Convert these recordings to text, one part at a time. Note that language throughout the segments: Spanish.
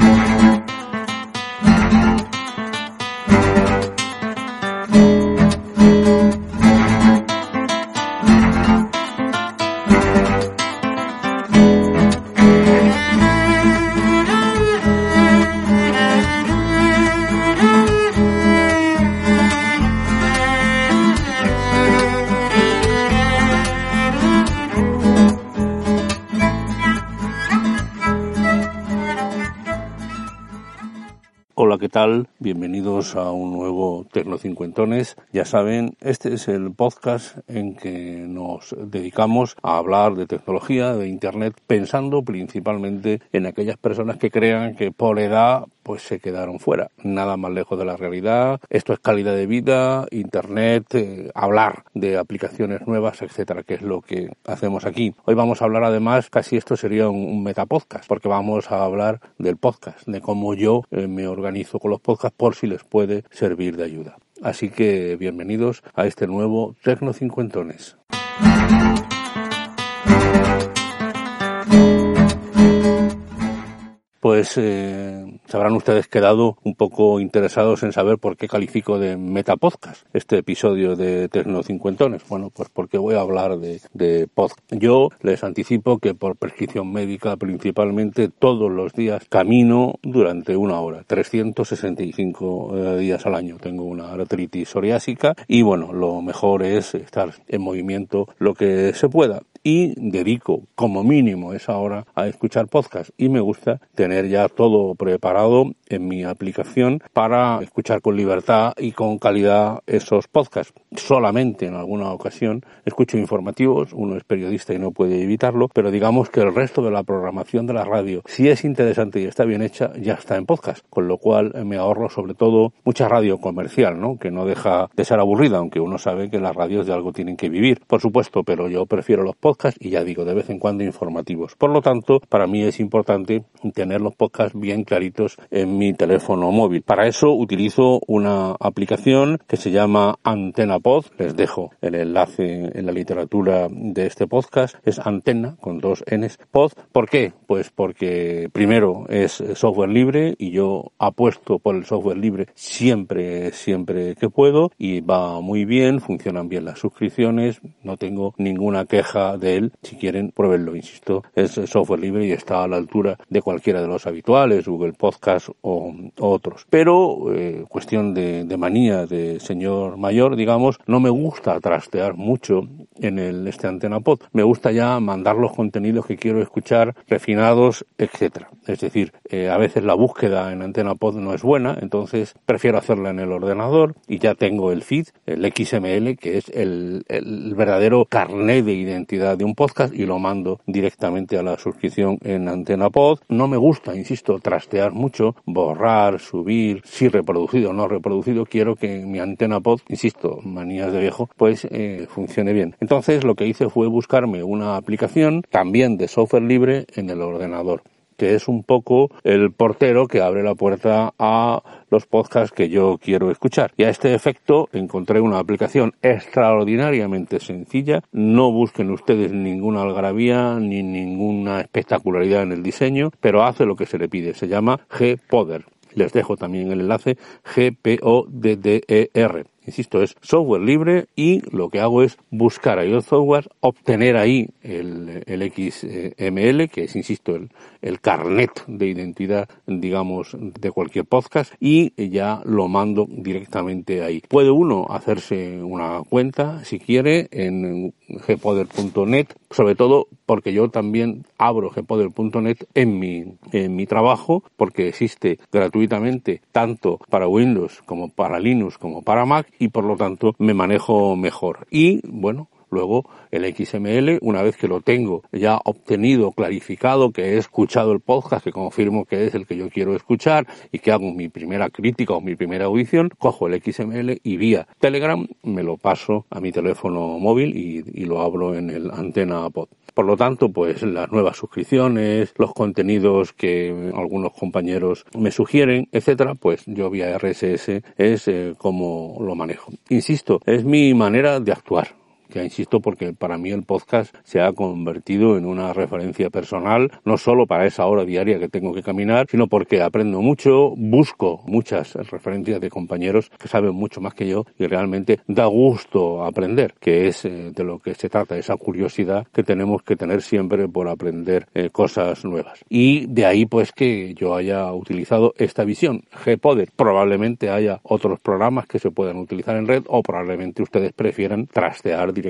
了。¿Qué tal? Bienvenidos a un nuevo Tecnocincuentones. Ya saben, este es el podcast en que nos dedicamos a hablar de tecnología, de Internet, pensando principalmente en aquellas personas que crean que por edad pues se quedaron fuera. Nada más lejos de la realidad. Esto es calidad de vida, Internet, eh, hablar de aplicaciones nuevas, etcétera, que es lo que hacemos aquí. Hoy vamos a hablar además, casi esto sería un, metapodcast, porque vamos a hablar del podcast, de cómo yo eh, me organizo con los podcasts por si les puede servir de ayuda. Así que bienvenidos a este nuevo Tecno Cincuentones. Pues eh, se habrán ustedes quedado un poco interesados en saber por qué califico de metapodcast este episodio de Tecno Cincuentones. Bueno, pues porque voy a hablar de, de podcast. Yo les anticipo que por prescripción médica principalmente todos los días camino durante una hora, 365 eh, días al año. Tengo una artritis psoriásica y bueno, lo mejor es estar en movimiento lo que se pueda y dedico como mínimo esa hora a escuchar podcast y me gusta tener ya todo preparado en mi aplicación para escuchar con libertad y con calidad esos podcasts. Solamente en alguna ocasión escucho informativos, uno es periodista y no puede evitarlo, pero digamos que el resto de la programación de la radio, si es interesante y está bien hecha, ya está en podcast, con lo cual me ahorro sobre todo mucha radio comercial, ¿no? Que no deja de ser aburrida, aunque uno sabe que las radios de algo tienen que vivir, por supuesto, pero yo prefiero los podcasts y ya digo, de vez en cuando informativos. Por lo tanto, para mí es importante tener los podcasts bien claritos en mi teléfono móvil. Para eso utilizo una aplicación que se llama Antena Pod. Les dejo el enlace en la literatura de este podcast. Es Antena con dos Ns Pod. ¿Por qué? Pues porque primero es software libre y yo apuesto por el software libre siempre, siempre que puedo y va muy bien, funcionan bien las suscripciones, no tengo ninguna queja de él. Si quieren, pruébenlo, insisto. Es software libre y está a la altura de cualquiera de los habituales, Google Podcast o, otros. Pero, eh, cuestión de, de manía de señor mayor, digamos, no me gusta trastear mucho en el este antena pod. Me gusta ya mandar los contenidos que quiero escuchar refinados, etcétera. Es decir, eh, a veces la búsqueda en antena pod no es buena, entonces prefiero hacerla en el ordenador y ya tengo el feed, el XML, que es el, el verdadero carnet de identidad de un podcast y lo mando directamente a la suscripción en antena pod. No me gusta, insisto, trastear mucho, borrar, subir, si reproducido o no reproducido. Quiero que mi antena pod, insisto, manías de viejo, pues eh, funcione bien. Entonces lo que hice fue buscarme una aplicación también de software libre en el ordenador que es un poco el portero que abre la puerta a los podcasts que yo quiero escuchar. Y a este efecto encontré una aplicación extraordinariamente sencilla. No busquen ustedes ninguna algarabía ni ninguna espectacularidad en el diseño, pero hace lo que se le pide. Se llama G-Poder. Les dejo también el enlace G-P-O-D-D-E-R. Insisto, es software libre y lo que hago es buscar ahí el software, obtener ahí el, el XML, que es, insisto, el, el carnet de identidad, digamos, de cualquier podcast y ya lo mando directamente ahí. Puede uno hacerse una cuenta, si quiere, en gpoder.net, sobre todo porque yo también abro gpoder.net en mi, en mi trabajo, porque existe gratuitamente tanto para Windows como para Linux como para Mac y por lo tanto me manejo mejor. Y bueno, Luego el XML, una vez que lo tengo ya obtenido, clarificado, que he escuchado el podcast, que confirmo que es el que yo quiero escuchar y que hago mi primera crítica o mi primera audición, cojo el XML y vía Telegram me lo paso a mi teléfono móvil y, lo abro en el antena pod. Por lo tanto, pues las nuevas suscripciones, los contenidos que algunos compañeros me sugieren, etcétera, pues yo vía RSS es eh, como lo manejo. Insisto, es mi manera de actuar ya insisto porque para mí el podcast se ha convertido en una referencia personal, no solo para esa hora diaria que tengo que caminar, sino porque aprendo mucho, busco muchas referencias de compañeros que saben mucho más que yo y realmente da gusto aprender, que es eh, de lo que se trata, esa curiosidad que tenemos que tener siempre por aprender eh, cosas nuevas. Y de ahí pues que yo haya utilizado esta visión, Gpoder. Probablemente haya otros programas que se puedan utilizar en red o probablemente ustedes prefieran trastear directamente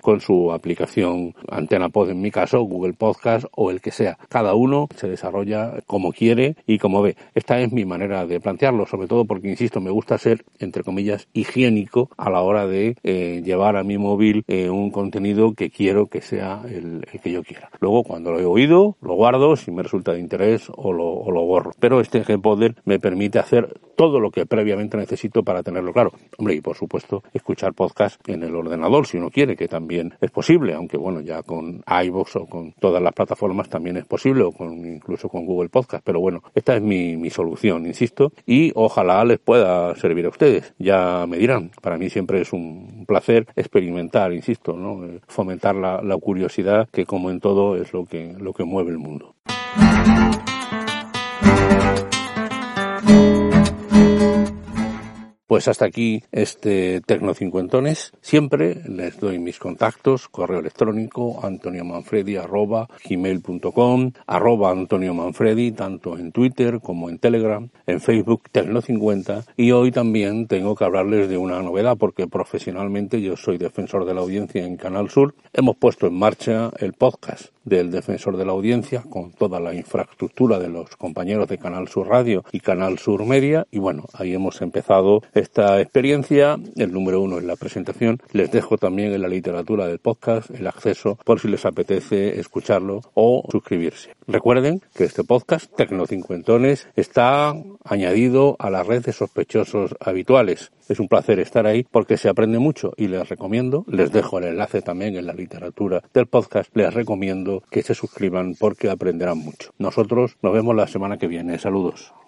con su aplicación Antena Pod en mi caso, Google Podcast o el que sea. Cada uno se desarrolla como quiere y como ve. Esta es mi manera de plantearlo, sobre todo porque, insisto, me gusta ser, entre comillas, higiénico a la hora de eh, llevar a mi móvil eh, un contenido que quiero que sea el, que yo quiera. Luego, cuando lo he oído, lo guardo, si me resulta de interés o lo, o lo borro. Pero este Gpoder me permite hacer todo lo que previamente necesito para tenerlo claro. Hombre, y por supuesto, escuchar podcast en el ordenador, si uno quiere, que también es posible, aunque bueno, ya con iVoox o con todas las plataformas también es posible, o con, incluso con Google Podcast. Pero bueno, esta es mi, mi solución, insisto, y ojalá les pueda servir a ustedes. Ya me dirán, para mí siempre es un placer experimentar, insisto, ¿no? fomentar la, la curiosidad, que como en todo es lo que, lo que mueve el mundo. Pues hasta aquí este Tecno Cincuentones. Siempre les doy mis contactos, correo electrónico antoniomanfredi arroba gmail.com, arroba Antonio Manfredi, tanto en Twitter como en Telegram, en Facebook Tecno 50 y hoy también tengo que hablarles de una novedad porque profesionalmente yo soy defensor de la audiencia en Canal Sur. Hemos puesto en marcha el podcast del defensor de la audiencia con toda la infraestructura de los compañeros de Canal Sur Radio y Canal Sur Media y bueno, ahí hemos empezado esta experiencia. El número uno es la presentación. Les dejo también en la literatura del podcast el acceso por si les apetece escucharlo o suscribirse. Recuerden que este podcast, Tecnocincuentones, está añadido a la red de sospechosos habituales. Es un placer estar ahí porque se aprende mucho y les recomiendo, les dejo el enlace también en la literatura del podcast, les recomiendo que se suscriban porque aprenderán mucho. Nosotros nos vemos la semana que viene. Saludos.